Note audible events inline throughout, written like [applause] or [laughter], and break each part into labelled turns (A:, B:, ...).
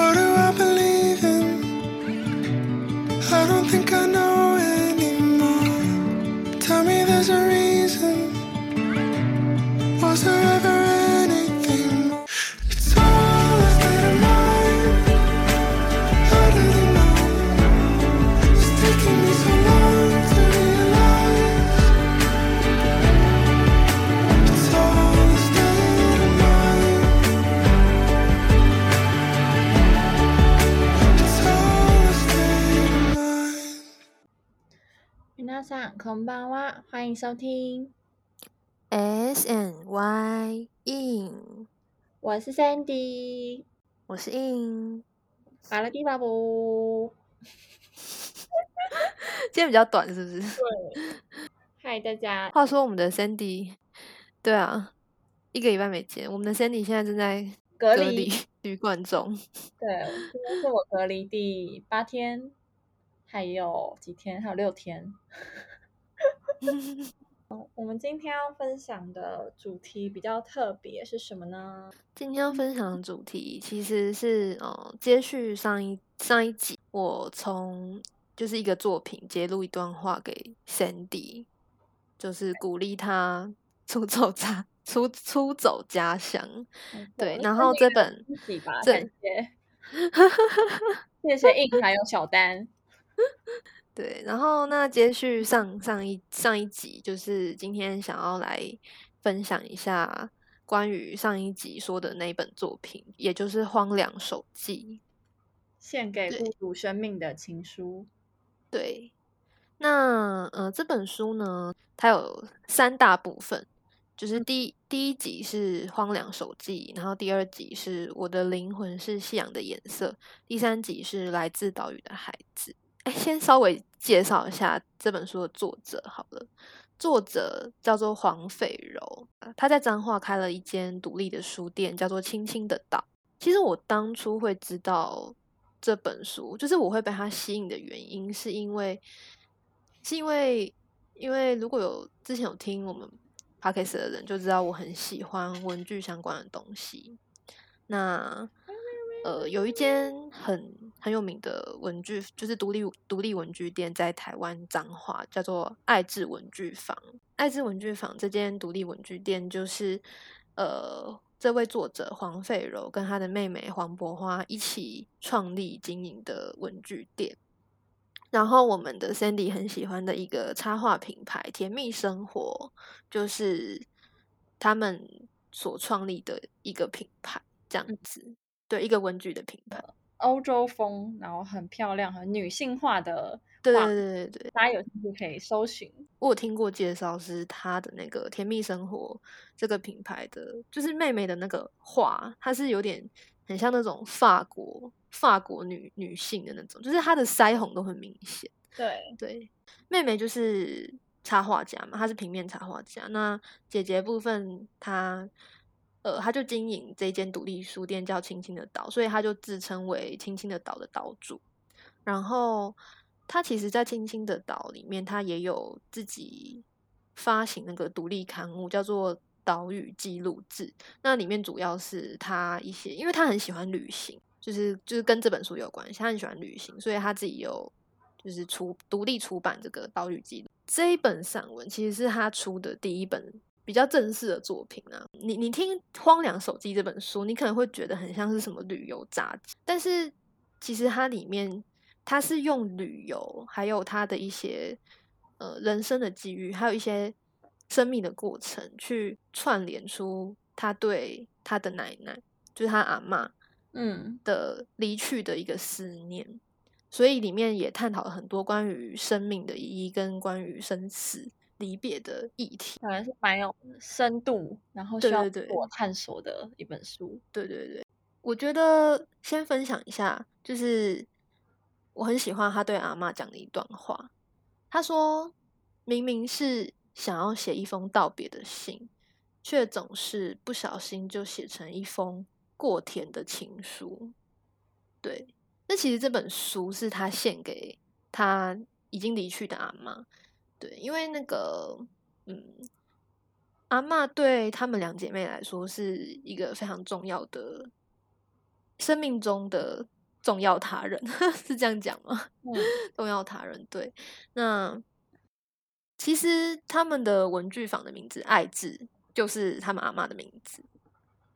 A: But
B: 皆さんこんばんは，欢迎收听，
C: S N Y in，
B: 我是 Sandy，
C: 我是 in，
B: 巴拉蒂巴布。
C: 今天比较短是不是？
B: 嗨，大家，
C: 话说我们的 Sandy，对啊，一个礼拜没见，我们的 Sandy 现在正在
B: 隔
C: 离
B: 离，
C: 旅馆中。
B: 对，今天是我隔离第八天， 还有几天？还有六天。[laughs] 我们今天要分享的主题比较特别，是什么呢？
C: 今天要分享的主题其实是呃，接续上一上一集，我从就是一个作品揭露一段话给 Sandy，就是鼓励他 [laughs] 出走家出出走家乡。对然后这本
B: 自己吧，
C: 这
B: 感谢，[laughs] 谢谢印还有小丹。[laughs]
C: 对，然后那接续上上一上一集，就是今天想要来分享一下关于上一集说的那一本作品，也就是《荒凉手记》。
B: 献给孤独生命的情书。
C: 对，那呃这本书呢，它有三大部分，就是第一第一集是《荒凉手记》，然后第二集是我的灵魂是夕阳的颜色，第三集是来自岛屿的孩子。哎，先稍微介绍一下这本书的作者好了。作者叫做黄斐柔，他在彰化开了一间独立的书店，叫做“青青的岛”。其实我当初会知道这本书，就是我会被它吸引的原因，是因为是因为因为如果有之前有听我们 podcast 的人就知道我很喜欢文具相关的东西。那呃，有一间很很有名的文具，就是独立独立文具店，在台湾彰化，叫做爱智文具坊。爱智文具坊这间独立文具店，就是呃，这位作者黄斐柔跟他的妹妹黄博花一起创立经营的文具店。然后我们的 Sandy 很喜欢的一个插画品牌“甜蜜生活”，就是他们所创立的一个品牌，这样子。对，一个文具的品牌。
B: 欧洲风，然后很漂亮、很女性化的画
C: 对对对对对，
B: 大家有兴趣可以搜寻。
C: 我有听过介绍是他的那个“甜蜜生活”这个品牌的，就是妹妹的那个画，它是有点很像那种法国法国女女性的那种，就是她的腮红都很明显。
B: 对，
C: 对，妹妹就是插画家嘛，她是平面插画家。那姐姐部分，她呃，他就经营这间独立书店叫“青青的岛”，所以他就自称为“青青的岛”的岛主。然后他其实，在“青青的岛”里面，他也有自己发行那个独立刊物，叫做《岛屿记录志》。那里面主要是他一些，因为他很喜欢旅行，就是就是跟这本书有关系，他很喜欢旅行，所以他自己有就是出独立出版这个《岛屿记录》这一本散文，其实是他出的第一本比较正式的作品啊。你你听《荒凉手机》这本书，你可能会觉得很像是什么旅游杂志，但是其实它里面它是用旅游，还有它的一些呃人生的际遇，还有一些生命的过程，去串联出他对他的奶奶，就是他阿嬷
B: 嗯，
C: 的离去的一个思念，所以里面也探讨了很多关于生命的意义跟关于生死离别的议题。
B: 可能是蛮有深度，然后需要我探索的一本书。
C: 对对对，我觉得先分享一下，就是我很喜欢他对阿嬷讲的一段话。他说：“明明是想要写一封道别的信，却总是不小心就写成一封过甜的情书。”对，那其实这本书是他献给他已经离去的阿嬷。对，因为那个，嗯，阿嬷对她们两姐妹来说是一个非常重要的生命中的重要他人，[laughs] 是这样讲吗？
B: 嗯 [laughs]
C: 重要他人，对。那其实他们的文具坊的名字“爱字”就是他们阿嬷的名字，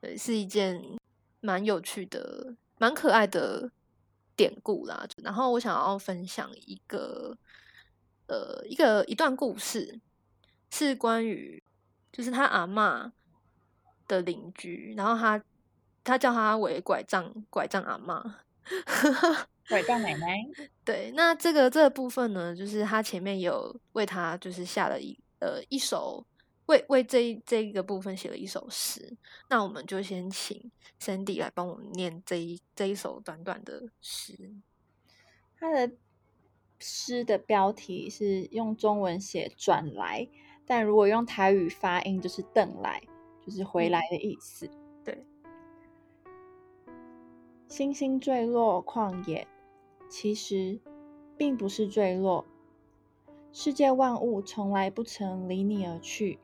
C: 对，是一件蛮有趣的、蛮可爱的典故啦。然后我想要分享一个呃一个一段故事，是关于就是他阿嬷的邻居，然后他他叫他为拐杖拐杖阿嬷。[laughs]
B: 拐杖奶奶，
C: 对，那这个这个部分呢，就是他前面有为他就是下了一呃一首为为这一这一个部分写了一首诗，那我们就先请 Sandy 来帮我们念这一这一首短短的诗。
B: 他的诗的标题是用中文写“转来”，但如果用台语发音就是“邓来”，就是回
C: 嗯
B: 来的意思。
C: 对，
B: 星星坠落旷野，其实并不是坠落。世界万物从来不曾离你而去，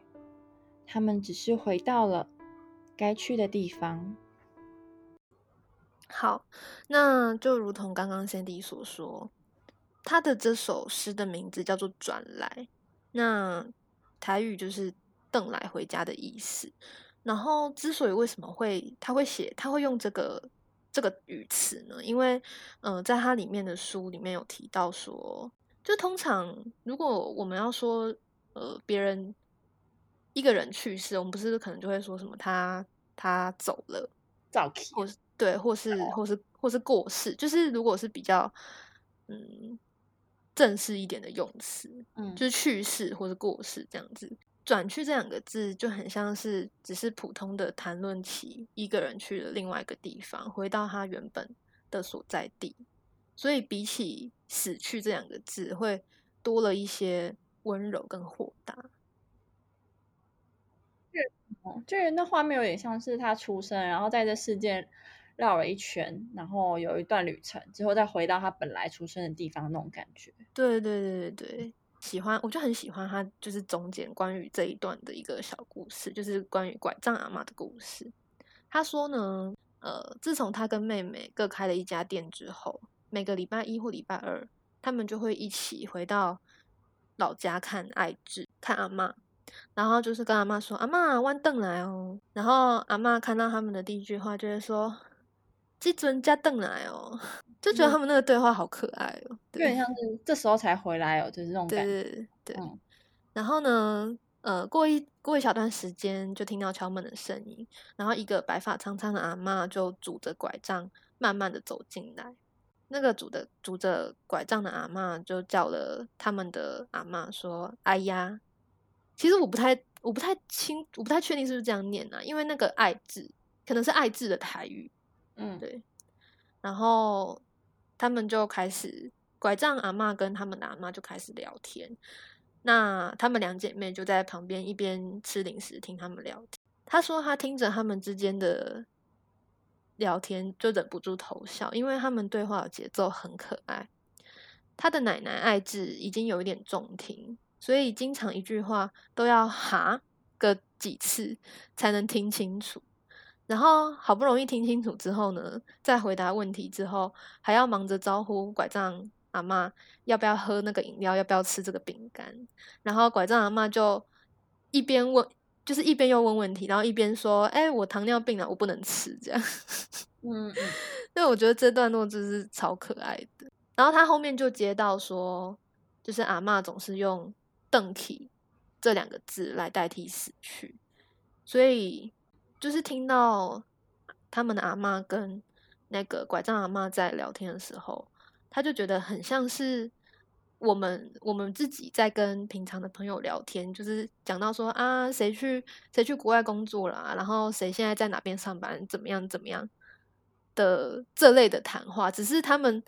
B: 他们只是回到了该去的地方。
C: 好，那就如同刚刚 Sandy 所说，他的这首诗的名字叫做“转来”，那台语就是“邓来回家”的意思。然后，之所以为什么会他会写，他会用这个这个语词呢？因为，呃，在他里面的书里面有提到说，就通常如果我们要说，呃，别人一个人去世，我们不是可能就会说什么他他走了。
B: 早期
C: 或是对，或是或是或是过世，就是如果是比较嗯正式一点的用词，
B: 嗯
C: 就是去世或是过世这样子。转去这两个字就很像是只是普通的谈论起一个人去了另外一个地方，回到他原本的所在地，所以比起死去这两个字，会多了一些温柔跟豁达。
B: 哦，就是那画面有点像是他出生，然后在这世界绕了一圈，然后有一段旅程之后，再回到他本来出生的地方那种感觉。
C: 对对对对对，喜欢，我就很喜欢他，就是中间关于这一段的一个小故事，就是关于拐杖阿妈的故事。他说呢，呃，自从他跟妹妹各开了一家店之后，每个礼拜一或礼拜二，他们就会一起回到老家看爱智，看阿妈。然后就是跟阿妈说：“阿妈，弯凳来哦。”然后阿妈看到他们的第一句话就是说：“这尊加邓来哦。[laughs] ”就觉得他们那个对话好可爱哦。
B: 有点像是这时候才回来哦，就是这种感觉。
C: 对对对。
B: 嗯
C: 然后呢，呃，过一过一小段时间，就听到敲门的声音，然后一个白发苍苍的阿嬷就拄着拐杖，慢慢的走进来。那个拄着拄着拐杖的阿嬷就叫了他们的阿嬷说：“哎呀。”其实我不太我不太清，我不太确定是不是这样念啊，因为那个“爱”字可能是“爱”字的台语。
B: 嗯，
C: 对，然后他们就开始拐杖阿妈跟他们的阿妈就开始聊天。那他们两姐妹就在旁边一边吃零食听他们聊天。她说她听着他们之间的聊天就忍不住偷笑，因为他们对话的节奏很可爱。她的奶奶爱智已经有一点重听，所以经常一句话都要哈个几次才能听清楚。然后好不容易听清楚之后呢，在回答问题之后，还要忙着招呼拐杖阿嬷要不要喝那个饮料，要不要吃这个饼干。然后拐杖阿嬷就一边问，就是一边又问问题，然后一边说：“哎、我糖尿病了，我不能吃。”这样。
B: 嗯嗯，[laughs]
C: 所以我觉得这段落就是超可爱的。然后他后面就接到说，就是阿嬷总是用“邓体”这两个字来代替死去，所以就是听到他们的阿嬷跟那个拐杖阿嬷在聊天的时候，他就觉得很像是我们我们自己在跟平常的朋友聊天，就是讲到说啊，谁去谁去国外工作啦，然后谁现在在哪边上班，怎么样怎么样的这类的谈话，只是他们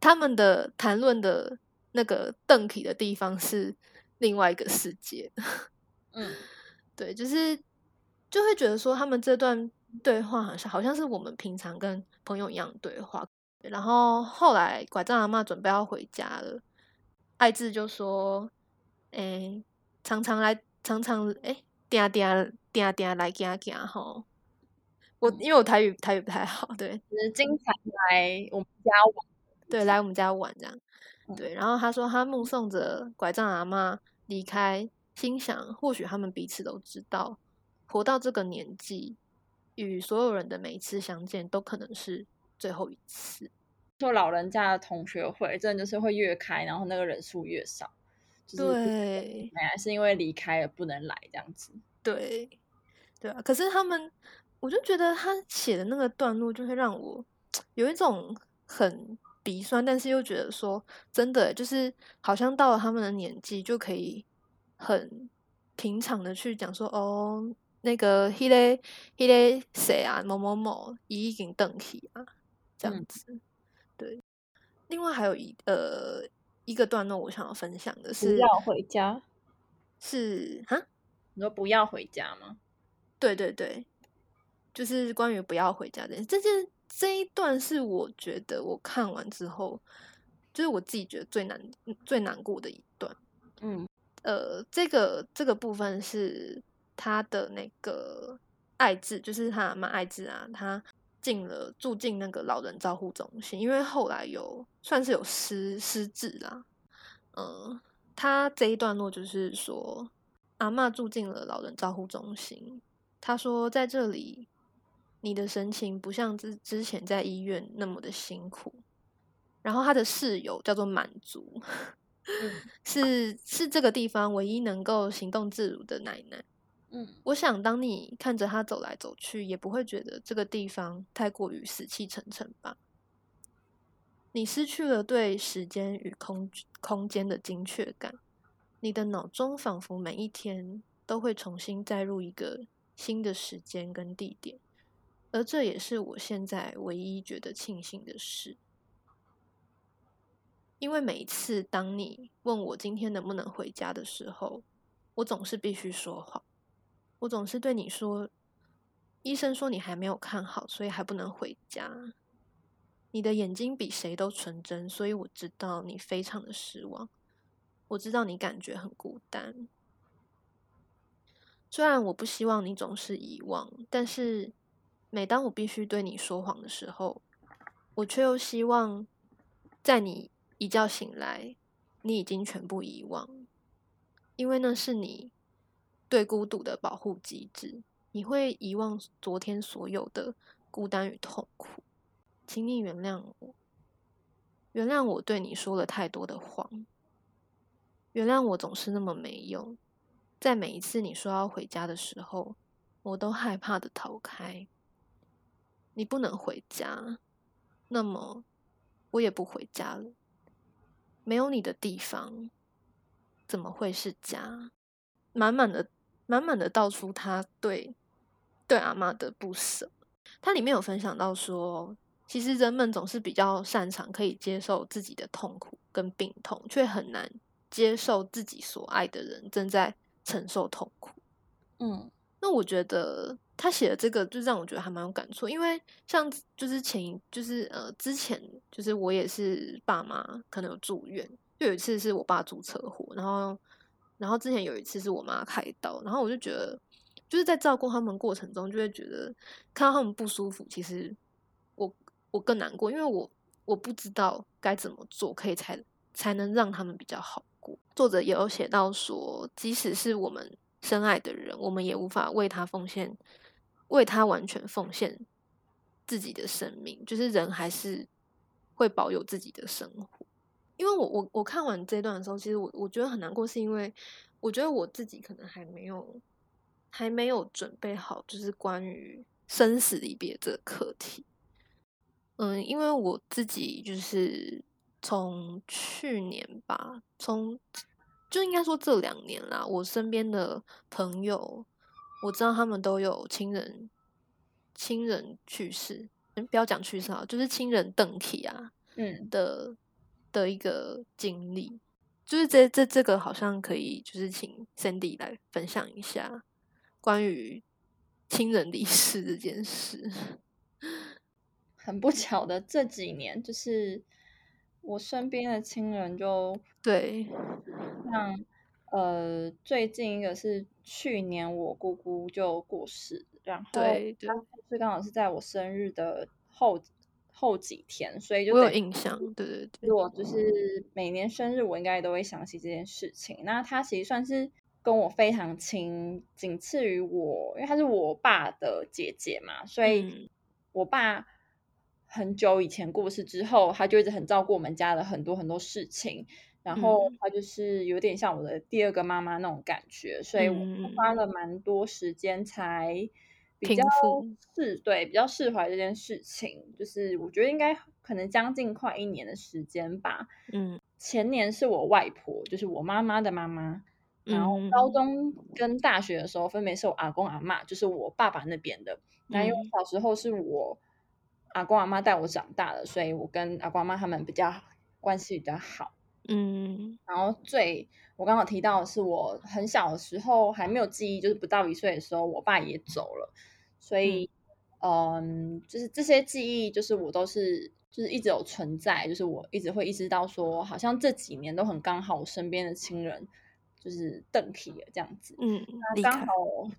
C: 他们的谈论的那个邓体的地方是另外一个世界。[laughs]
B: 嗯，
C: 对，就是就会觉得说他们这段对话好像好像是我们平常跟朋友一样的对话。然后后来拐杖阿嬷准备要回家了，爱智就说：“诶、常常来，常常诶，定定定定来行行吼，我因为我台语台语不太好，[laughs] 对，
B: 就是经常来我们家玩，
C: 对，来我们家玩这样，
B: 嗯
C: 对。然后他说他目送着拐杖阿嬷离开，心想或许他们彼此都知道，活到这个年纪，与所有人的每一次相见都可能是最后一次。
B: 说老人家的同学会，真的就是会越开，然后那个人数越少，就是
C: 对
B: 本来是因为离开了不能来这样子。
C: 对对啊，可是他们，我就觉得他写的那个段落，就会让我有一种很鼻酸，但是又觉得说真的，就是好像到了他们的年纪，就可以很平常的去讲说，哦，那个迄、个迄、个谁啊，某某某已经登去啊，这样子。对，另外还有一呃一个段落，我想要分享的
B: 不
C: 是，
B: 要回家，
C: 是啊。
B: 你说不要回家吗？
C: 对对对，就是关于不要回家的这件这一段是我觉得我看完之后，就是我自己觉得最难最难过的一段。
B: 嗯
C: 呃，这个这个部分是他的那个爱智，就是他阿妈爱智啊，他进了住进那个老人照护中心，因为后来有算是有失失智啦。嗯、他这一段落就是说，阿嬷住进了老人照护中心，他说在这里，你的神情不像之之前在医院那么的辛苦。然后他的室友叫做满足，[laughs] 是是这个地方唯一能够行动自如的奶奶。
B: 嗯
C: 我想，当你看着他走来走去，也不会觉得这个地方太过于死气沉沉吧？你失去了对时间与空空间的精确感，你的脑中仿佛每一天都会重新载入一个新的时间跟地点，而这也是我现在唯一觉得庆幸的事。因为每一次当你问我今天能不能回家的时候，我总是必须说谎。我总是对你说，医生说你还没有看好，所以还不能回家。你的眼睛比谁都纯真，所以我知道你非常的失望。我知道你感觉很孤单。虽然我不希望你总是遗忘，但是每当我必须对你说谎的时候，我却又希望在你一觉醒来，你已经全部遗忘，因为那是你对孤独的保护机制。你会遗忘昨天所有的孤单与痛苦，请你原谅我，原谅我对你说了太多的谎，原谅我总是那么没用。在每一次你说要回家的时候，我都害怕的逃开。你不能回家，那么我也不回家了。没有你的地方，怎么会是家？满满的、满满的道出他对对阿妈的不舍。它里面有分享到说，其实人们总是比较擅长可以接受自己的痛苦跟病痛，却很难接受自己所爱的人正在承受痛苦。
B: 嗯
C: 那我觉得他写的这个，就让我觉得还蛮有感触，因为像就是前就是呃之前就是我也是爸妈可能有住院，就有一次是我爸出车祸，然后然后之前有一次是我妈开刀，然后我就觉得就是在照顾他们过程中，就会觉得看到他们不舒服，其实我我更难过，因为我我不知道该怎么做可以才才能让他们比较好过。作者也有写到说，即使是我们深爱的人，我们也无法为他奉献，为他完全奉献自己的生命。就是人还是会保有自己的生活。因为我我我看完这段的时候，其实我我觉得很难过，是因为我觉得我自己可能还没有还没有准备好，就是关于生死离别这个课题。嗯，因为我自己就是从去年吧，从就应该说这两年啦，我身边的朋友，我知道他们都有亲人亲人去世，嗯，不要讲去世啊，就是亲人邓体啊
B: 嗯
C: 的的一个经历，就是这这这个好像可以，就是请 Sandy 来分享一下关于亲人离世这件事。[laughs]
B: 很不巧的这几年，就是我身边的亲人就
C: 对，
B: 像呃，最近一个是去年我姑姑就过世，然后
C: 对对，
B: 是刚好是在我生日的后后几天，所以就
C: 我有印象，对对对，
B: 我就是每年生日我应该都会想起这件事情。那他其实算是跟我非常亲，仅次于我，因为他是我爸的姐姐嘛，所以
C: 嗯
B: 我爸很久以前过世之后，他就一直很照顾我们家的很多很多事情。然后
C: 嗯
B: 他就是有点像我的第二个妈妈那种感觉，所以我花了蛮多时间才比较
C: 复
B: 释对比较释怀这件事情。就是我觉得应该可能将近快一年的时间吧。
C: 嗯
B: 前年是我外婆，就是我妈妈的妈妈。然后
C: 嗯
B: 高中跟大学的时候，分别是我阿公阿嬷，就是我爸爸那边的。那因为
C: 嗯
B: 小时候是我阿公阿妈带我长大的，所以我跟阿公阿嬷他们比较关系比较好。
C: 嗯。
B: 然后最我刚好提到的是我很小的时候还没有记忆，就是不到一岁的时候，我爸也走了，所以嗯就是这些记忆，就是我都是就是一直有存在，就是我一直会意识到说，好像这几年都很刚好，我身边的亲人就是邓体了这样子。
C: 嗯，
B: 那刚好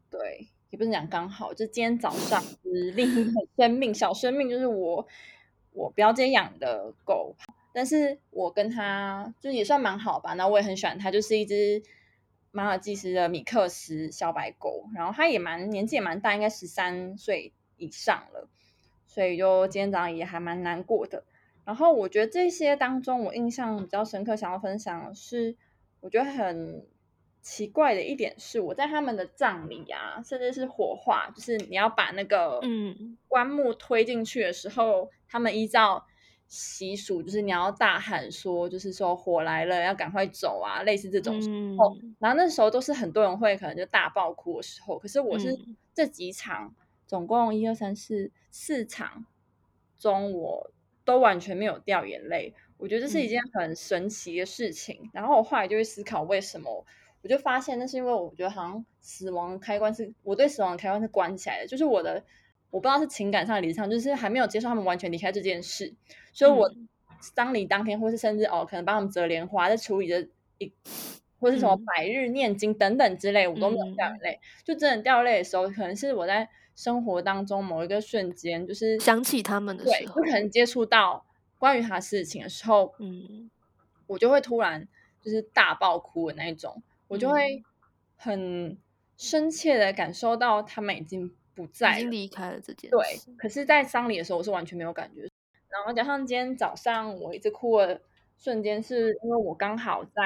B: 对，也不是讲刚好，就今天早上就是另一个生命，小生命，就是我我表姐养的狗，但是我跟他就也算蛮好吧，那我也很喜欢它，就是一只马尔济斯的米克斯小白狗，然后它也蛮年纪也蛮大，应该十三岁以上了，所以就今天早上也还蛮难过的。然后我觉得这些当中，我印象比较深刻，想要分享的是，我觉得很奇怪的一点是，我在他们的葬礼啊，甚至是火化，就是你要把那个
C: 嗯
B: 棺木推进去的时候，他们依照习俗，就是你要大喊说，就是说火来了，要赶快走啊，类似这种时候。
C: 嗯
B: 然后那时候都是很多人会可能就大爆哭的时候，可是我是
C: 嗯
B: 这几场，总共一二三四四场中，我都完全没有掉眼泪。我觉得这是一件很神奇的事情。然后我后来就会思考为什么，我就发现那是因为我觉得好像死亡开关是我对死亡的开关是关起来的，就是我的我不知道是情感上、的离场，就是还没有接受他们完全离开这件事，所以我
C: 嗯。
B: 丧礼当天，或是甚至哦，可能帮他们折莲花，在处理的一，或是什么
C: 嗯。
B: 百日念经等等之类，我都没有掉眼泪。就真的掉泪的时候，可能是我在生活当中某一个瞬间，就是
C: 想起他们的
B: 对，
C: 时候
B: 就可能接触到关于他事情的时候，
C: 嗯。
B: 我就会突然就是大爆哭的那一种，我就会
C: 嗯。
B: 很深切的感受到他们已经不在
C: 已经。离开了这件
B: 对，，可是，在丧礼的时候，我是完全没有感觉。然后加上今天早上我一直哭的瞬间，是因为我刚好在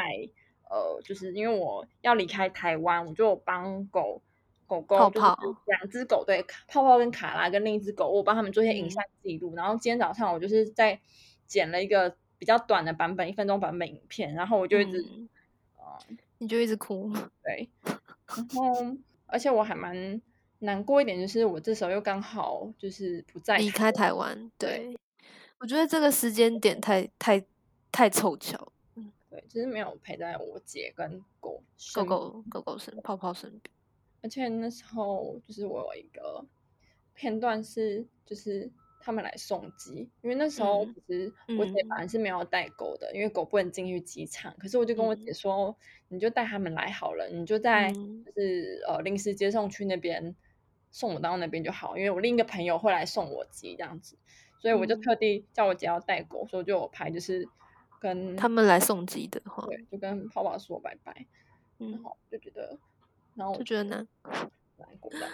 B: 呃，就是因为我要离开台湾，我就帮狗狗狗
C: 泡
B: 就是两只狗，对，泡泡跟卡拉跟另一只狗，我帮他们做一些影
C: 嗯
B: 像记录。然后今天早上我就是在剪了一个比较短的版本，一分钟版本影片，然后我就一直、
C: 嗯
B: 呃
C: 你就一直哭，
B: 对，然后而且我还蛮难过一点，就是我这时候又刚好就是不在
C: 离开台湾，
B: 对
C: 对，我觉得这个时间点太太太凑巧，嗯
B: 对，就是没有陪在我姐跟狗
C: 狗狗狗狗身泡泡身边，
B: 而且那时候就是我有一个片段是，就是他们来送机，因为那时候
C: 嗯
B: 其实我姐
C: 嗯
B: 本来是没有带狗的，因为狗不能进去机场。可是我就跟我姐
C: 嗯。
B: 说，你就带他们来好了，你就在
C: 嗯。
B: 就是呃临时接送区那边送我到那边就好，因为我另一个朋友会来送我机这样子，所以我就
C: 嗯。
B: 特地叫我姐要带狗，所以我就有拍就是跟
C: 他们来送机的话，
B: 对，就跟泡泡说拜拜，然
C: 嗯，
B: 后就觉得，然后我
C: 就觉得难，
B: 难过的，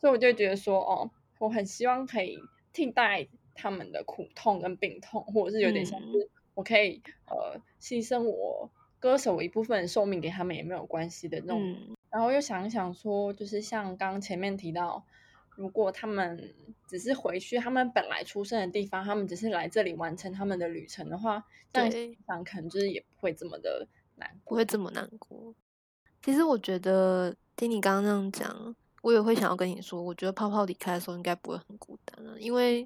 B: 所以我就觉得说，哦，我很希望可以替代他们的苦痛跟病痛，或者是有点像
C: 嗯。
B: 是我可以呃牺牲我割舍我一部分寿命给他们也没有关系的那种。
C: 嗯
B: 然后又想一想说，就是像刚刚前面提到，如果他们只是回去他们本来出生的地方，他们只是来这里完成他们的旅程的话，这样
C: 对
B: 想可能就是也不会这么的难过。
C: 不会这么难过。其实我觉得听你刚刚那样讲，我也会想要跟你说，我觉得泡泡离开的时候应该不会很孤单啊，因为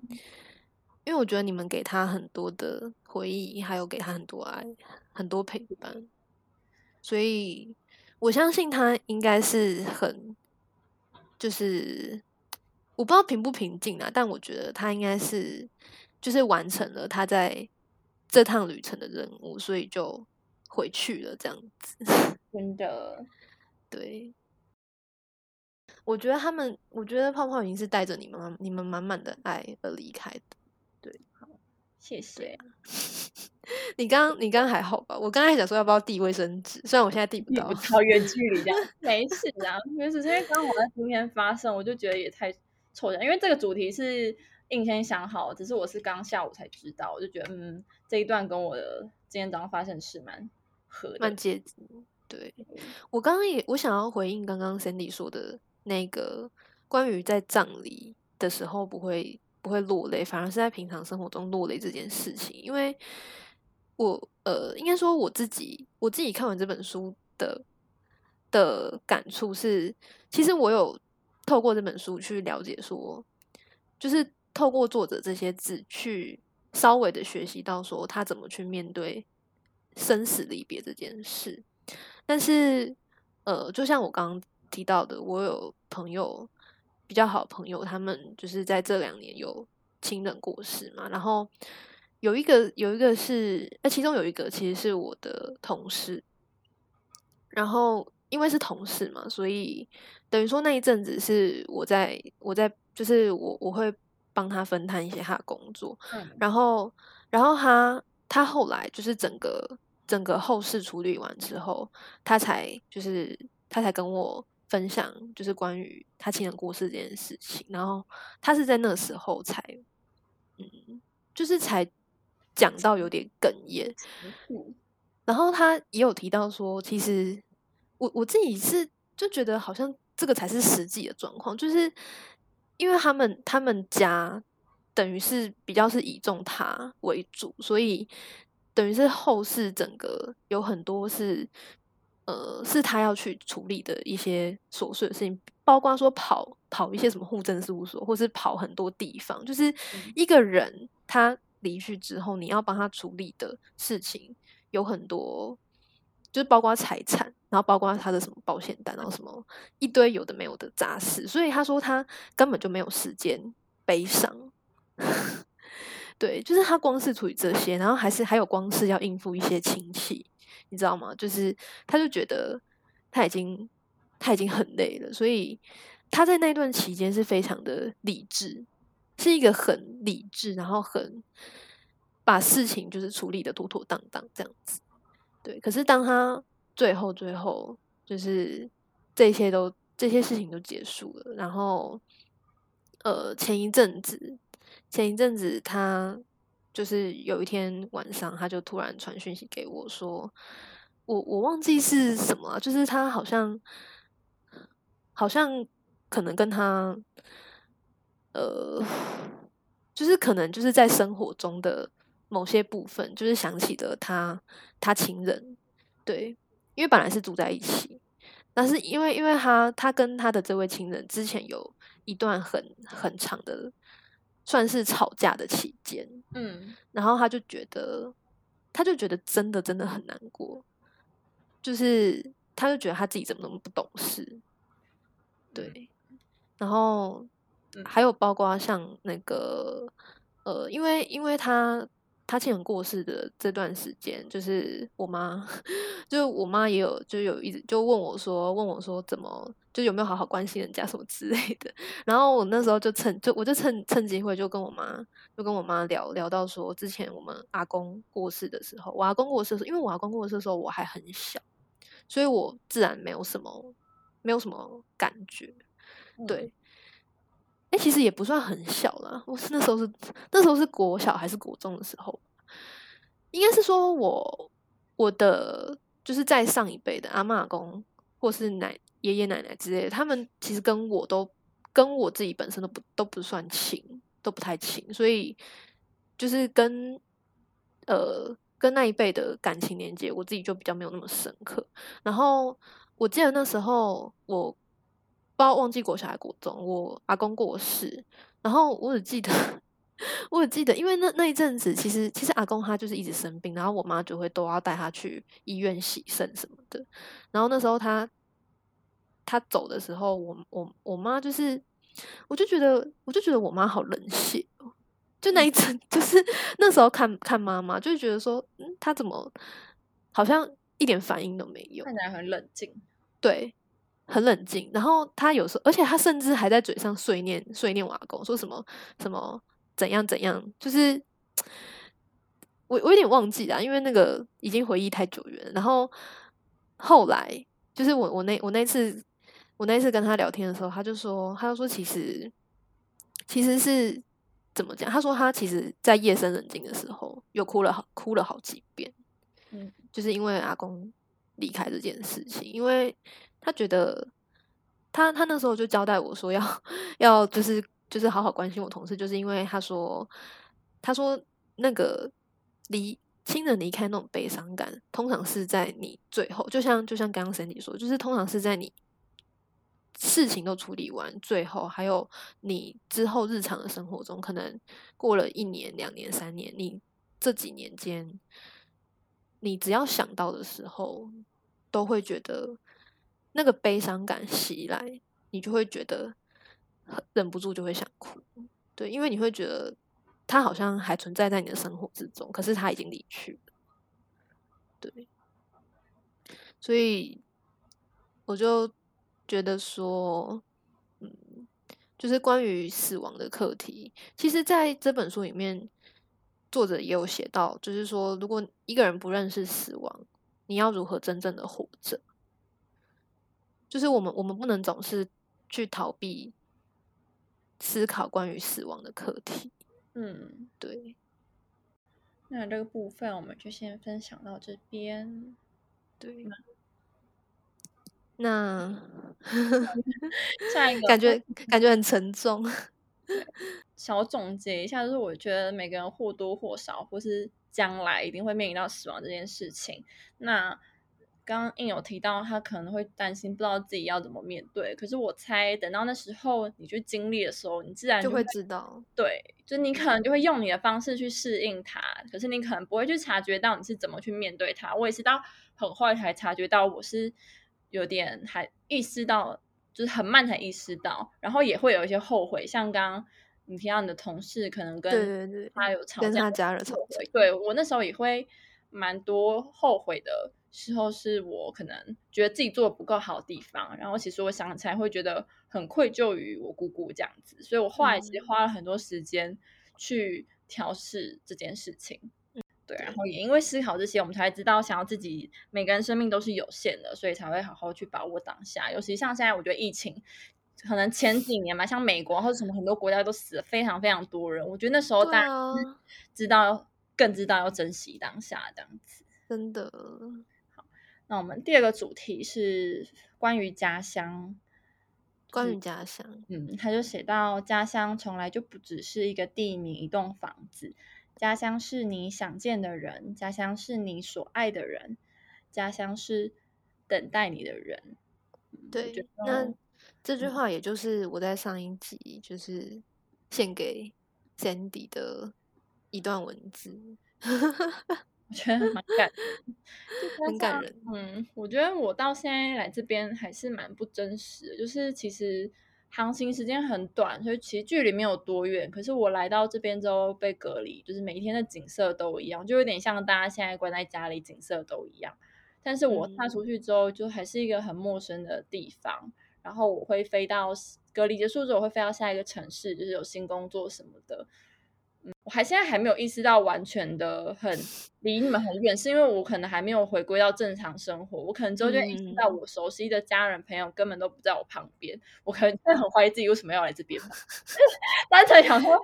C: 因为我觉得你们给他很多的回忆，还有给他很多爱，很多陪伴，所以我相信他应该是很就是我不知道平不平静啊，但我觉得他应该是就是完成了他在这趟旅程的任务，所以就回去了这样子。[laughs]
B: 真的，
C: 对，我觉得他们，我觉得泡泡已经是带着你们你们满满的爱而离开的。
B: 谢谢。[laughs]
C: 你刚刚你刚刚还好吧？我刚才还想说要不要递卫生纸，虽然我现在递不到。
B: 超远距离这样，[laughs] 没事啊，没事。因为刚好在今天发生，我就觉得也太凑巧，因为这个主题是应先想好，只是我是刚下午才知道，我就觉得嗯，这一段跟我的今天早上发生的事蛮合的，
C: 蛮接近。对我刚刚也我想要回应刚刚 Sandy 说的那个关于在葬礼的时候不会。不会落泪，反而是在平常生活中落泪这件事情。因为我呃，应该说我自己，我自己看完这本书的的感触是，其实我有透过这本书去了解，说就是透过作者这些字去稍微的学习到，说他怎么去面对生死离别这件事。但是呃，就像我刚刚提到的，我有朋友。比较好的朋友，他们就是在这两年有亲人过世嘛，然后有一个有一个是，那其中有一个其实是我的同事，然后因为是同事嘛，所以等于说那一阵子是我在我在就是我我会帮他分摊一些他的工作，然后然后他他后来就是整个整个后事处理完之后，他才就是他才跟我。分享就是关于他亲人过世这件事情，然后他是在那个时候才，嗯，就是才讲到有点哽咽，然后他也有提到说，其实我我自己是就觉得好像这个才是实际的状况，就是因为他们他们家等于是比较是以重他为主，所以等于是后世整个有很多是。呃，是他要去处理的一些琐碎的事情，包括说跑跑一些什么户政事务所，或是跑很多地方。就是一个人他离去之后，你要帮他处理的事情有很多，就是包括财产，然后包括他的什么保险单，然后什么一堆有的没有的杂事。所以他说他根本就没有时间悲伤。[laughs] 对，就是他光是处理这些，然后还是还有光是要应付一些亲戚。你知道吗？就是他就觉得他已经他已经很累了，所以他在那段期间是非常的理智，是一个很理智，然后很把事情就是处理的妥妥当当这样子。对，可是当他最后最后就是这些都这些事情都结束了，然后呃前一阵子前一阵子他。就是有一天晚上，他就突然传讯息给我，说：“我我忘记是什么，就是他好像好像可能跟他呃，就是可能就是在生活中的某些部分，就是想起了他他情人，对，因为本来是住在一起，但是因为因为他他跟他的这位情人之前有一段很很长的。”算是吵架的期间，嗯，然后他就觉得，他就觉得真的真的很难过，就是他就觉得他自己怎么那么不懂事，对，然后还有包括像那个，呃，因为因为他。他亲人过世的这段时间，就是我妈，[laughs] 就是我妈也有，就有一直就问我说，问我说怎么，就有没有好好关心人家什么之类的。然后我那时候就趁就我就趁趁机会就跟我妈就跟我妈聊聊到说，之前我们阿公过世的时候，我阿公过世的时候，因为我阿公过世的时候我还很小，所以我自然没有什么没有什么感觉，对。哎，其实也不算很小了。我是那时候是那时候是国小还是国中的时候，应该是说我我的就是在上一辈的阿妈公或是奶爷爷奶奶之类，他们其实跟我都跟我自己本身都不都不算亲，都不太亲，所以就是跟呃跟那一辈的感情连接，我自己就比较没有那么深刻。然后我记得那时候我。不知道忘记国小还国中，我阿公过世，然后我只记得，[laughs] 我只记得，因为那那一阵子，其实其实阿公他就是一直生病，然后我妈就会都要带他去医院洗肾什么的。然后那时候他他走的时候，我我我妈就是，我就觉得我就觉得我妈好冷血，就那一阵，[laughs] 就是那时候看看妈妈，就觉得说，嗯，她怎么好像一点反应都没有，
B: 看起来很冷静，
C: 对。很冷静，然后他有时候，而且他甚至还在嘴上碎念碎念我阿公，说什么什么怎样怎样，就是我我有点忘记了，因为那个已经回忆太久远。然后后来就是我我那我那次我那一次跟他聊天的时候，他就说他就说其实其实是怎么讲？他说他其实在夜深人静的时候又哭了好哭了好几遍，
B: 嗯，
C: 就是因为阿公离开这件事情，因为。他觉得，他他那时候就交代我说要 [laughs] 要就是就是好好关心我同事，就是因为他说他说那个离亲人离开那种悲伤感，通常是在你最后，就像就像刚刚 Cindy 说，就是通常是在你事情都处理完最后，还有你之后日常的生活中，可能过了一年、两年、三年，你这几年间，你只要想到的时候，都会觉得。那个悲伤感袭来，你就会觉得忍不住就会想哭，对，因为你会觉得他好像还存在在你的生活之中，可是他已经离去了，对，所以我就觉得说，嗯，就是关于死亡的课题，其实在这本书里面，作者也有写到，就是说，如果一个人不认识死亡，你要如何真正的活着？就是我们，我们不能总是去逃避思考关于死亡的课题。
B: 嗯，
C: 对。
B: 那这个部分我们就先分享到这边。
C: 对。那 [laughs]
B: 下一个
C: 感觉感觉很沉重。[laughs]
B: 小总结一下，就是我觉得每个人或多或少，或是将来一定会面临到死亡这件事情。那刚刚应有提到，他可能会担心，不知道自己要怎么面对。可是我猜，等到那时候你去经历的时候，你自然
C: 就会知道。
B: 对，就你可能就会用你的方式去适应它。可是你可能不会去察觉到你是怎么去面对它。我也是到很快才察觉到，我是有点还意识到，就是很慢才意识到，然后也会有一些后悔。像刚刚你提到你的同事可能跟他有吵架，
C: 跟他家人吵架，
B: 对我那时候也会蛮多后悔的。时候是我可能觉得自己做的不够好的地方，然后其实我想起来会觉得很愧疚于我姑姑这样子，所以我后来其实花了很多时间去调试这件事情。对，然后也因为思考这些，我们才知道想要自己每个人生命都是有限的，所以才会好好去把握当下。尤其像现在，我觉得疫情可能前几年嘛，像美国或者什么很多国家都死了非常非常多人，我觉得那时候大家知道更知道要珍惜当下这样子，
C: 真的。
B: 好那我们第二个主题是关于家乡，
C: 关于家乡，
B: 嗯，他就写到家乡从来就不只是一个地名、一栋房子，家乡是你想见的人，家乡是你所爱的人，家乡是等待你的人。
C: 对，那这句话也就是我在上一集就是献给 Sandy 的一段文字。[laughs]
B: 我觉得蛮感，
C: 很感人。
B: 嗯，我觉得我到现在来这边还是蛮不真实的，就是其实航行时间很短，所以其实距离没有多远。可是我来到这边之后被隔离，就是每一天的景色都一样，就有点像大家现在关在家里景色都一样。但是我踏出去之后，就还是一个很陌生的地方。然后我会飞到隔离结束之后，我会飞到下一个城市，就是有新工作什么的。我还现在还没有意识到完全的很离你们很远，是因为我可能还没有回归到正常生活。我可能之后就意识到，我熟悉的家人朋友根本都不在我旁边。我可能真的很怀疑自己为什么要来这边，[laughs] 单纯想说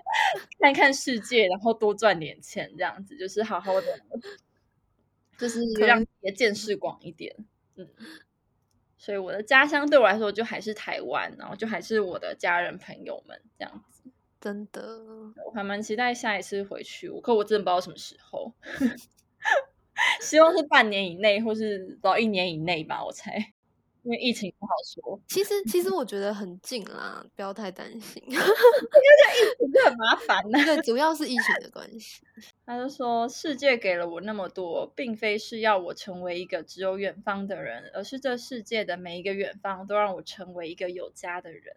B: 看看世界，然后多赚点钱，这样子就是好好的，就是让自己的见识广一点。嗯，所以我的家乡对我来说就还是台湾，然后就还是我的家人朋友们这样子。
C: 真的，
B: 我还蛮期待下一次回去。我可我真的不知道什么时候，[laughs] 希望是半年以内，或是到一年以内吧。我猜，因为疫情不好说。
C: 其实，其实我觉得很近啦，不要太担心。因为
B: 这疫情就很麻烦呢。
C: 对，主要是疫情的关系。[laughs]
B: 他就说：“世界给了我那么多，并非是要我成为一个只有远方的人，而是这世界的每一个远方都让我成为一个有家的人。”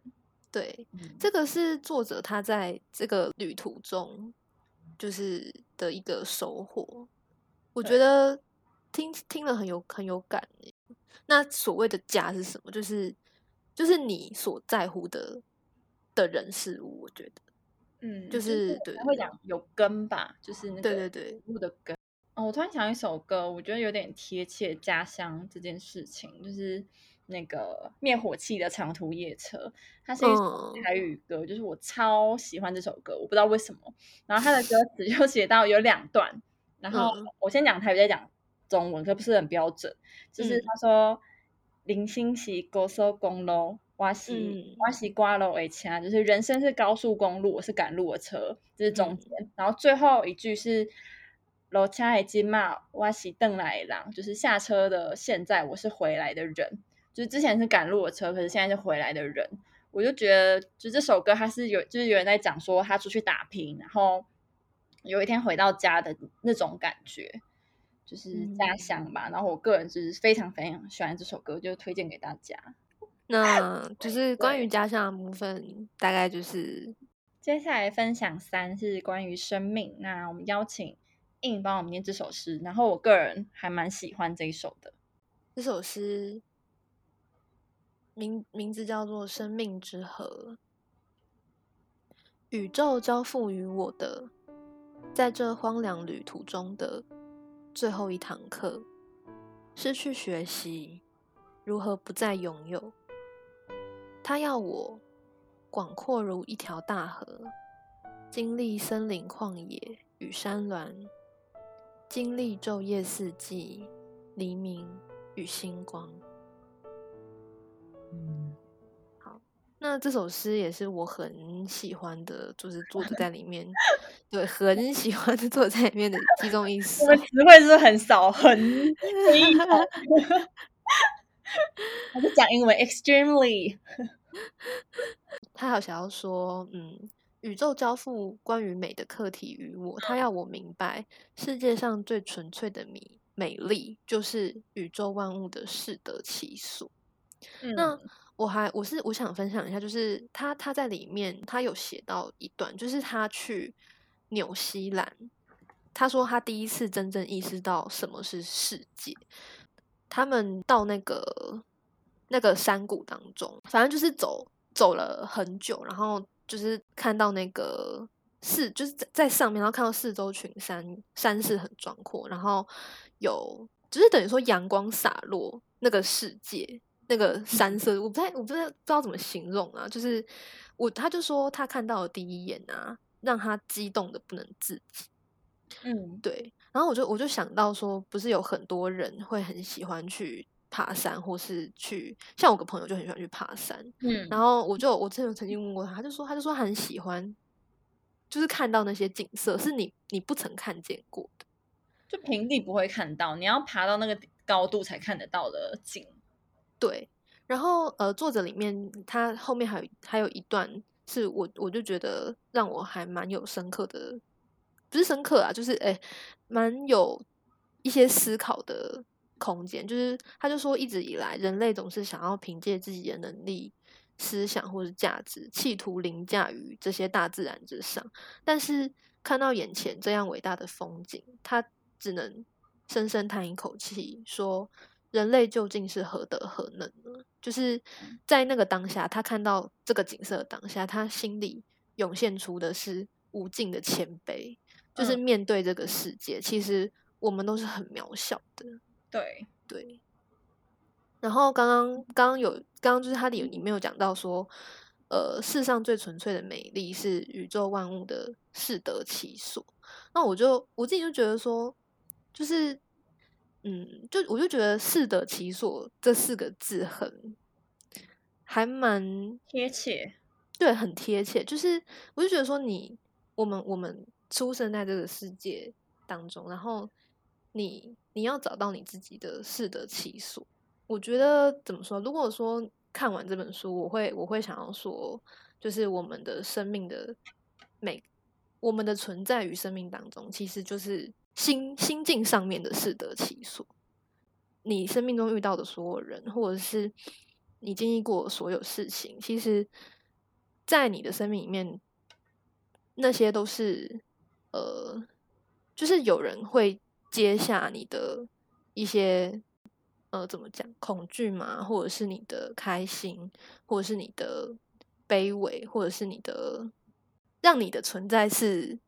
C: 对，这个是作者他在这个旅途中就是的一个收获，我觉得听听了很有很有感那所谓的家是什么？就是就是你所在乎的的人事物，我觉得，
B: 嗯，
C: 就是对
B: 会讲有根吧，就是那个
C: 对对对，
B: 物的根。哦，我突然想一首歌，我觉得有点贴切家乡这件事情，就是那个灭火器的长途夜车，它是一首
C: 嗯
B: 台语歌，就是我超喜欢这首歌，我不知道为什么。然后它的歌词 [laughs] 就写到有两段，然后
C: 嗯
B: 我先讲台语，再讲中文，可不是很标准。就是
C: 嗯
B: 他说，人生是高速公路，我是、
C: 嗯
B: 我是挂路的车，就是人生是高速公路，我是赶路的车，这是中
C: 嗯
B: 间。然后最后一句是。落车的今嘛，我是邓来郎，就是下车的现在我是回来的人，就是之前是赶路的车，可是现在是回来的人。我就觉得，就这首歌，它是有，就是有人在讲说他出去打拼，然后有一天回到家的那种感觉，就是家乡吧。然后我个人就是非常非常喜欢这首歌，就推荐给大家。
C: 那 [laughs] 就是关于家乡的部分，大概就是
B: 接下来分享三是关于生命，那我们邀请印帮我们念这首诗，然后我个人还蛮喜欢这一首的。
C: 这首诗名名字叫做《生命之河》，宇宙交付于我的，在这荒凉旅途中的最后一堂课，是去学习如何不再拥有。他要我广阔如一条大河，经历森林旷野与山峦，经历昼夜四季、黎明与星光。
B: 嗯，
C: 那这首诗也是我很喜欢的，就是作者在里面，对，很喜欢的作者在里面的其中一首
B: 我。们词汇是很少，很非常还是讲英文，extremely。[laughs]
C: 他好想要说，嗯，宇宙交付关于美的课题于我，他要我明白，世界上最纯粹的美美丽，就是宇宙万物的适得其所。那
B: 嗯
C: 我还我是我想分享一下，就是他他在里面他有写到一段，就是他去纽西兰，他说他第一次真正意识到什么是世界。他们到那个那个山谷当中，反正就是走走了很久，然后就是看到那个四，就是在在上面，然后看到四周群山，山势很壮阔，然后有就是等于说阳光洒落那个世界，那个山色，我不太我不知道不知道怎么形容啊，就是我他就说他看到的第一眼啊，让他激动的不能自己。
B: 嗯，
C: 对，然后我就我就想到说，不是有很多人会很喜欢去爬山，或是去像我个朋友就很喜欢去爬山，
B: 嗯，
C: 然后我就我之前曾经问过他，他就说他就说他很喜欢，就是看到那些景色是你你不曾看见过的，
B: 就平地不会看到，你要爬到那个高度才看得到的景。
C: 对。然后呃，作者里面他后面还有还有一段是我我就觉得让我还蛮有深刻的，不是深刻啊，就是哎蛮有一些思考的空间。就是他就说，一直以来人类总是想要凭借自己的能力、思想或是价值，企图凌驾于这些大自然之上。但是看到眼前这样伟大的风景，他只能深深叹一口气，说：人类究竟是何德何能呢？就是在那个当下，他看到这个景色的当下，他心里涌现出的是无尽的谦卑，就是
B: 嗯
C: 面对这个世界，其实我们都是很渺小的。
B: 对，
C: 对。然后刚刚刚刚有刚刚就是他里里面有讲到说，呃，世上最纯粹的美丽是宇宙万物的适得其所。那我就我自己就觉得说，就是嗯，就我就觉得“适得其所”这四个字很还蛮
B: 贴切。
C: 对，很贴切。就是我就觉得说你，我们我们出生在这个世界当中，然后你你要找到你自己的适得其所。我觉得怎么说？如果说看完这本书，我会我会想要说，就是我们的生命的每我们的存在于生命当中，其实就是心心境上面的适得其所。你生命中遇到的所有人，或者是你经历过所有事情，其实，在你的生命里面，那些都是呃，就是有人会接下你的一些呃，怎么讲，恐惧嘛，或者是你的开心，或者是你的卑微，或者是你的让你的存在是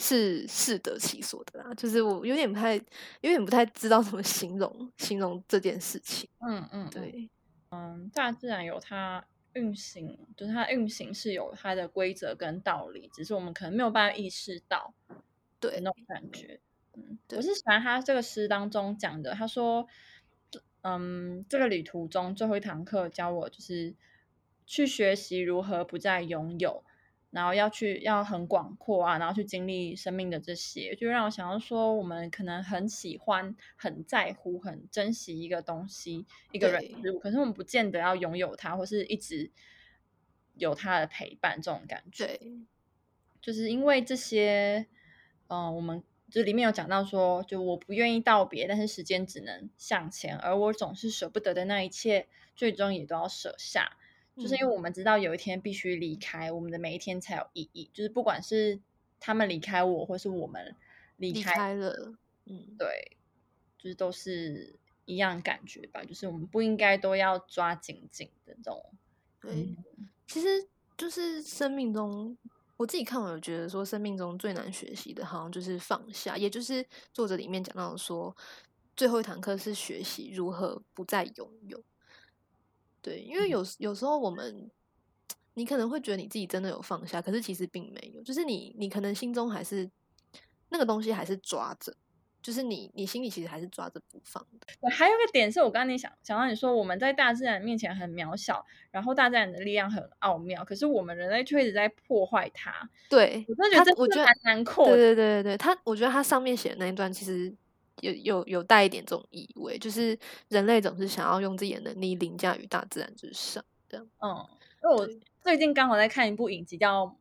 C: 是适得其所的啦。就是我有点不太，有点不太知道怎么形容形容这件事情。
B: 嗯嗯，
C: 对，
B: 嗯，大自然有它运行，就是它运行是有它的规则跟道理，只是我们可能没有办法意识到
C: 对
B: 那种感觉。嗯，我是喜欢他这个诗当中讲的，他说，嗯，这个旅途中最后一堂课教我就是去学习如何不再拥有，然后要去要很广阔啊，然后去经历生命的这些，就让我想到说，我们可能很喜欢、很在乎、很珍惜一个东西、一个人事物，可是我们不见得要拥有它，或是一直有它的陪伴这种感觉。
C: 对，
B: 就是因为这些，嗯、我们就里面有讲到说，就我不愿意道别，但是时间只能向前，而我总是舍不得的那一切，最终也都要舍下。就是因为
C: 嗯
B: 我们知道有一天必须离开，我们的每一天才有意义。就是不管是他们离开我，或是我们离
C: 离
B: 开，
C: 了，嗯，
B: 对，就是都是一样感觉吧。就是我们不应该都要抓紧紧的这种，
C: 对，其实就是生命中，我自己看我有觉得说，生命中最难学习的，好像就是放下，也就是作者里面讲到说，最后一堂课是学习如何不再拥有。对，因为有有时候我们，你可能会觉得你自己真的有放下，可是其实并没有，就是你你可能心中还是那个东西还是抓着，就是你你心里其实还是抓着不放的。
B: 对，还有一个点是我刚才你想想到你说我们在大自然面前很渺小，然后大自然的力量很奥妙，可是我们人类却一直在破坏它。
C: 对，
B: 我真的觉得
C: 他我觉得
B: 蛮难过
C: 对。对对对对，他我觉得他上面写的那一段其实有有有带一点这种意味，就是人类总是想要用自己的能力凌驾于大自然之上，这样。
B: 嗯，因为我最近刚好在看一部影集叫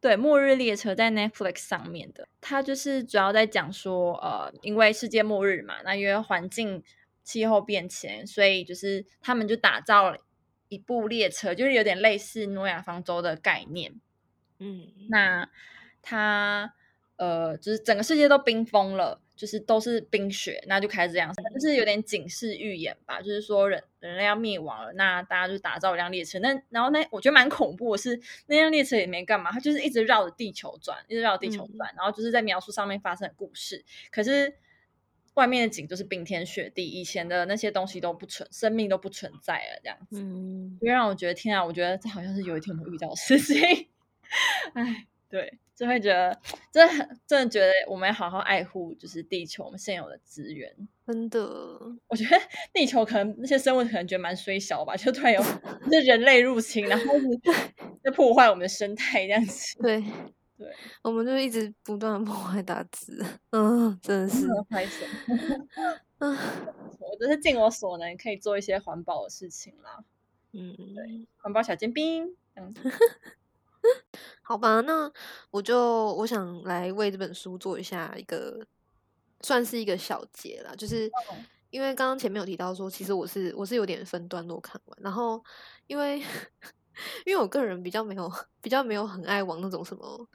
B: 对《末日列车》，在 Netflix 上面的，它就是主要在讲说，呃，因为世界末日嘛，那因为环境气候变迁，所以就是他们就打造了一部列车，就是有点类似诺亚方舟的概念。
C: 嗯，
B: 那它呃，就是整个世界都冰封了，就是都是冰雪，那就开始这样，就是有点警示预言吧，就是说人人类要灭亡了，那大家就打造一辆列车，那然后那我觉得蛮恐怖的是，那辆列车也没干嘛，它就是一直绕着地球转，一直绕着地球
C: 嗯
B: 转，然后就是在描述上面发生的故事，可是。外面的景就是冰天雪地，以前的那些东西都不存，生命都不存在了，这样子。
C: 嗯，
B: 就让我觉得天啊，我觉得这好像是有一天我们会遇到的事情。[laughs] 哎，对，就会觉得真的很真的觉得我们要好好爱护，就是地球我们现有的资源。
C: 真的，
B: 我觉得地球可能那些生物可能觉得蛮衰小吧，就突然有 [laughs] 就人类入侵，然后是在破坏我们的生态这样子。[laughs]
C: 对 [laughs]
B: 对，
C: 我们就一直不断地破坏大自然，嗯，真的是，
B: 很拍手。
C: 嗯
B: 我就是尽我所能，可以做一些环保的事情啦，
C: 嗯，对
B: 环保小尖兵这样子。
C: 好吧，那我就我想来为这本书做一下一个，算是一个小结啦，就是
B: 嗯
C: 因为刚刚前面有提到说，其实我是我是有点分段落看完，然后因为 [laughs] 因为我个人比较没有比较没有很爱往那种什么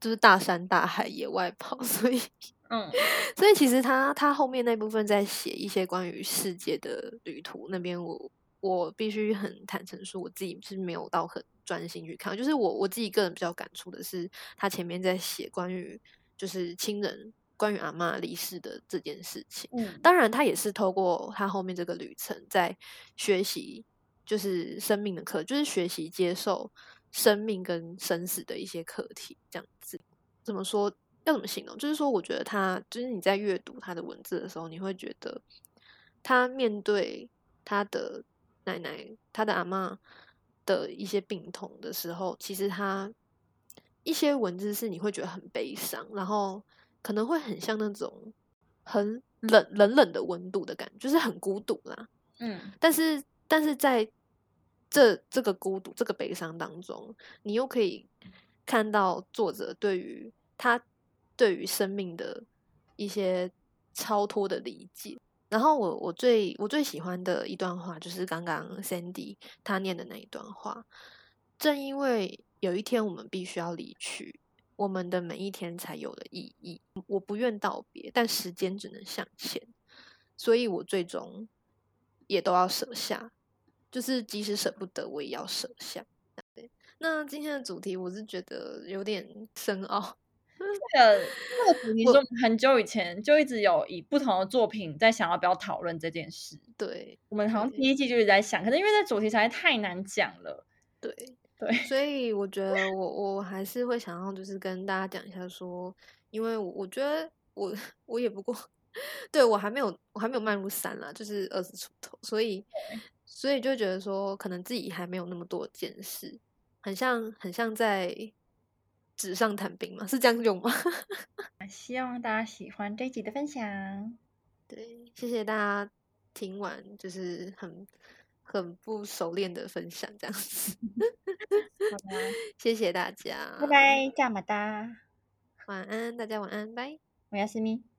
C: 就是大山大海野外跑，[laughs] 所以
B: 嗯。
C: 所以其实他他后面那部分在写一些关于世界的旅途那边我，我必须很坦诚说，我自己是没有到很专心去看。就是我我自己个人比较感触的是，他前面在写关于就是亲人关于阿嬷离世的这件事情。
B: 嗯，
C: 当然，他也是透过他后面这个旅程在学习，就是生命的课，就是学习接受生命跟生死的一些课题，这样子。怎么说？要怎么形容？就是说，我觉得他，就是你在阅读他的文字的时候，你会觉得他面对他的奶奶、他的阿嬷的一些病痛的时候，其实他一些文字是你会觉得很悲伤，然后可能会很像那种很冷冷冷的温度的感觉，就是很孤独啦。
B: 嗯
C: 但是，但是在这这个孤独、这个悲伤当中，你又可以看到作者对于他对于生命的一些超脱的理解。然后我我最我最喜欢的一段话，就是刚刚 Sandy 他念的那一段话。正因为有一天我们必须要离去，我们的每一天才有了意义。我不愿道别，但时间只能向前，所以我最终也都要舍下，就是即使舍不得，我也要舍下。那今天的主题我是觉得有点深奥。
B: 这个这个主题是我们很久以前就一直有以不同的作品在想要不要讨论这件事。
C: 对，
B: 我们好像第一季就一直在想，可是因为这主题实在太难讲了。
C: 对，
B: 对，
C: 所以我觉得我我还是会想要就是跟大家讲一下说，因为我我觉得我 [laughs] 我也不过，[laughs] 对我还没有我还没有迈入三啦，就是二十出头，所以所以就觉得说，可能自己还没有那么多见识，很像很像在纸上谈兵嘛，是这样用吗？[laughs]
B: 希望大家喜欢这一集的分享。
C: 对，谢谢大家听完，就是很很不熟练的分享这样子，[laughs] 谢谢大家，
B: 拜，拜，加马达，
C: 晚安，大家晚安，拜。
B: 我要思密。